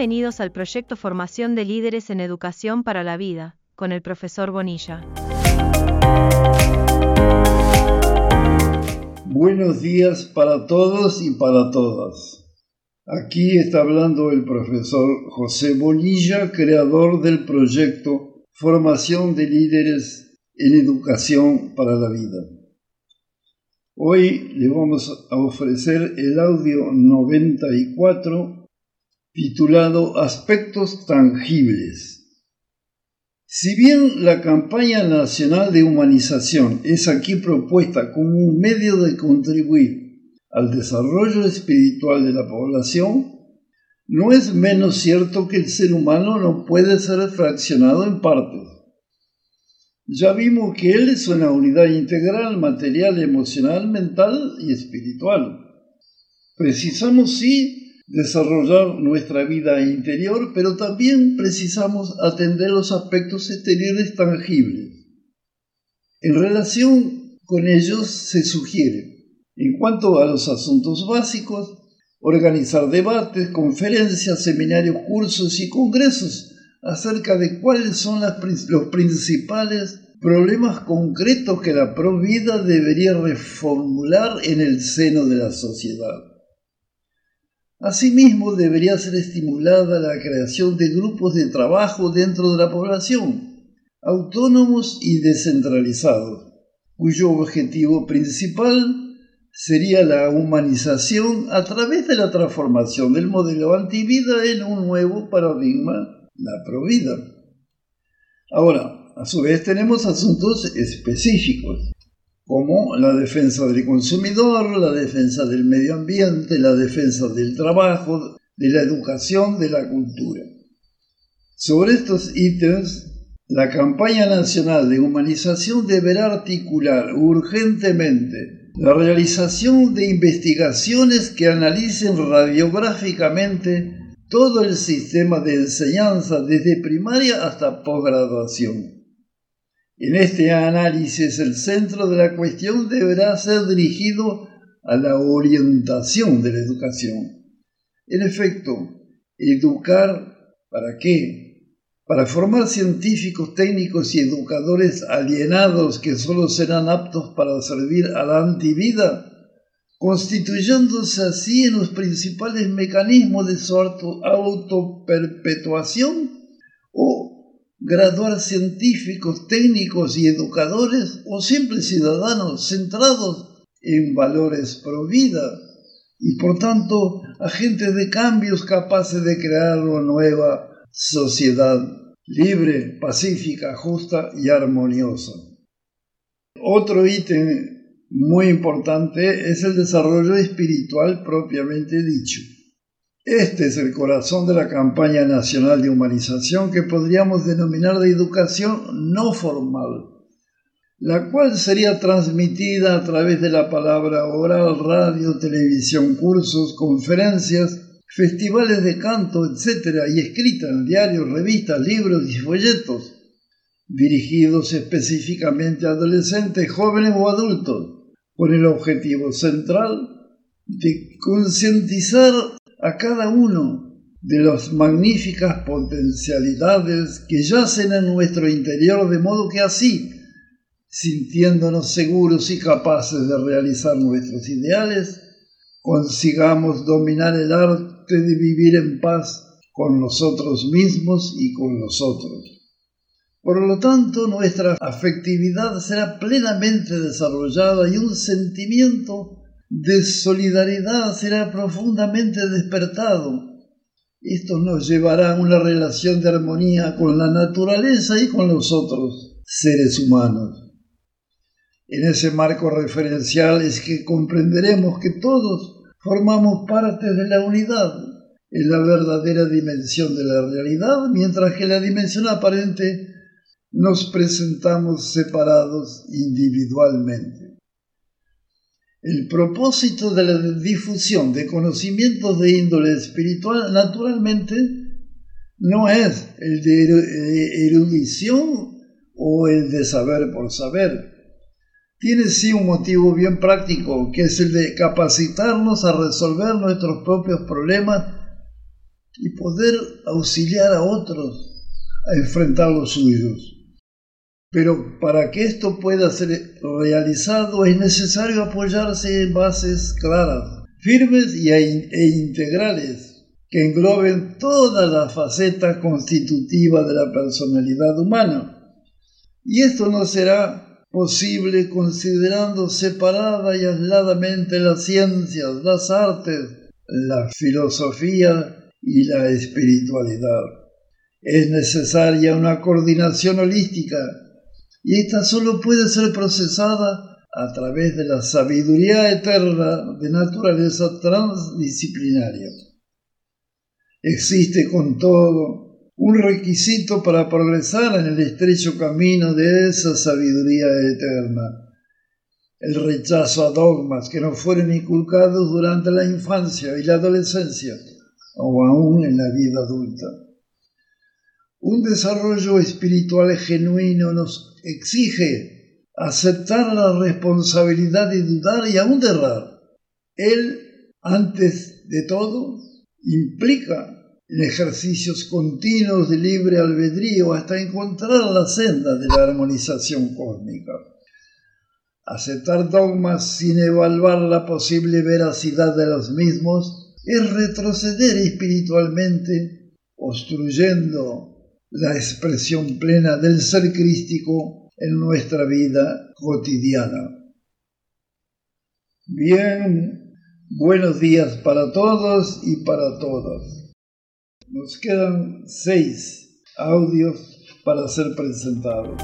Bienvenidos al proyecto Formación de Líderes en Educación para la Vida, con el profesor Bonilla. Buenos días para todos y para todas. Aquí está hablando el profesor José Bonilla, creador del proyecto Formación de Líderes en Educación para la Vida. Hoy le vamos a ofrecer el audio 94 titulado Aspectos tangibles. Si bien la campaña nacional de humanización es aquí propuesta como un medio de contribuir al desarrollo espiritual de la población, no es menos cierto que el ser humano no puede ser fraccionado en partes. Ya vimos que él es una unidad integral, material, emocional, mental y espiritual. Precisamos sí desarrollar nuestra vida interior, pero también precisamos atender los aspectos exteriores tangibles. En relación con ellos se sugiere, en cuanto a los asuntos básicos, organizar debates, conferencias, seminarios, cursos y congresos acerca de cuáles son los principales problemas concretos que la provida debería reformular en el seno de la sociedad. Asimismo, debería ser estimulada la creación de grupos de trabajo dentro de la población, autónomos y descentralizados, cuyo objetivo principal sería la humanización a través de la transformación del modelo antivida en un nuevo paradigma, la provida. Ahora, a su vez tenemos asuntos específicos como la defensa del consumidor, la defensa del medio ambiente, la defensa del trabajo, de la educación, de la cultura. Sobre estos ítems, la campaña nacional de humanización deberá articular urgentemente la realización de investigaciones que analicen radiográficamente todo el sistema de enseñanza desde primaria hasta posgraduación en este análisis el centro de la cuestión deberá ser dirigido a la orientación de la educación. En efecto, educar ¿para qué? Para formar científicos, técnicos y educadores alienados que solo serán aptos para servir a la antivida, constituyéndose así en los principales mecanismos de su autoperpetuación graduar científicos, técnicos y educadores o simples ciudadanos centrados en valores pro vida y por tanto agentes de cambios capaces de crear una nueva sociedad libre, pacífica, justa y armoniosa. Otro ítem muy importante es el desarrollo espiritual propiamente dicho. Este es el corazón de la campaña nacional de humanización que podríamos denominar de educación no formal, la cual sería transmitida a través de la palabra oral, radio, televisión, cursos, conferencias, festivales de canto, etc., y escrita en diarios, revistas, libros y folletos, dirigidos específicamente a adolescentes, jóvenes o adultos, con el objetivo central de concientizar a cada uno de las magníficas potencialidades que yacen en nuestro interior, de modo que así, sintiéndonos seguros y capaces de realizar nuestros ideales, consigamos dominar el arte de vivir en paz con nosotros mismos y con los otros. Por lo tanto, nuestra afectividad será plenamente desarrollada y un sentimiento de solidaridad será profundamente despertado. Esto nos llevará a una relación de armonía con la naturaleza y con los otros seres humanos. En ese marco referencial es que comprenderemos que todos formamos parte de la unidad, en la verdadera dimensión de la realidad, mientras que la dimensión aparente nos presentamos separados individualmente. El propósito de la difusión de conocimientos de índole espiritual, naturalmente, no es el de eh, erudición o el de saber por saber. Tiene sí un motivo bien práctico, que es el de capacitarnos a resolver nuestros propios problemas y poder auxiliar a otros a enfrentar los suyos. Pero para que esto pueda ser realizado es necesario apoyarse en bases claras, firmes e integrales, que engloben toda la faceta constitutiva de la personalidad humana. Y esto no será posible considerando separada y aisladamente las ciencias, las artes, la filosofía y la espiritualidad. Es necesaria una coordinación holística y esta solo puede ser procesada a través de la sabiduría eterna de naturaleza transdisciplinaria. Existe con todo un requisito para progresar en el estrecho camino de esa sabiduría eterna, el rechazo a dogmas que no fueron inculcados durante la infancia y la adolescencia o aún en la vida adulta. Un desarrollo espiritual genuino nos exige aceptar la responsabilidad de dudar y aún de errar. Él, antes de todo, implica en ejercicios continuos de libre albedrío hasta encontrar la senda de la armonización cósmica. Aceptar dogmas sin evaluar la posible veracidad de los mismos es retroceder espiritualmente, obstruyendo la expresión plena del ser crístico en nuestra vida cotidiana. Bien, buenos días para todos y para todas. Nos quedan seis audios para ser presentados.